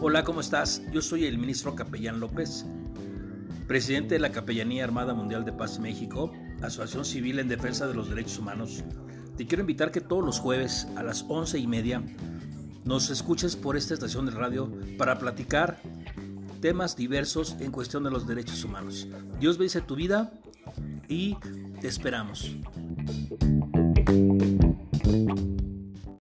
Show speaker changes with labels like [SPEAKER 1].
[SPEAKER 1] Hola, ¿cómo estás? Yo soy el ministro Capellán López, presidente de la Capellanía Armada Mundial de Paz México, Asociación Civil en Defensa de los Derechos Humanos. Te quiero invitar que todos los jueves a las once y media nos escuches por esta estación de radio para platicar temas diversos en cuestión de los derechos humanos. Dios bendice tu vida y te esperamos.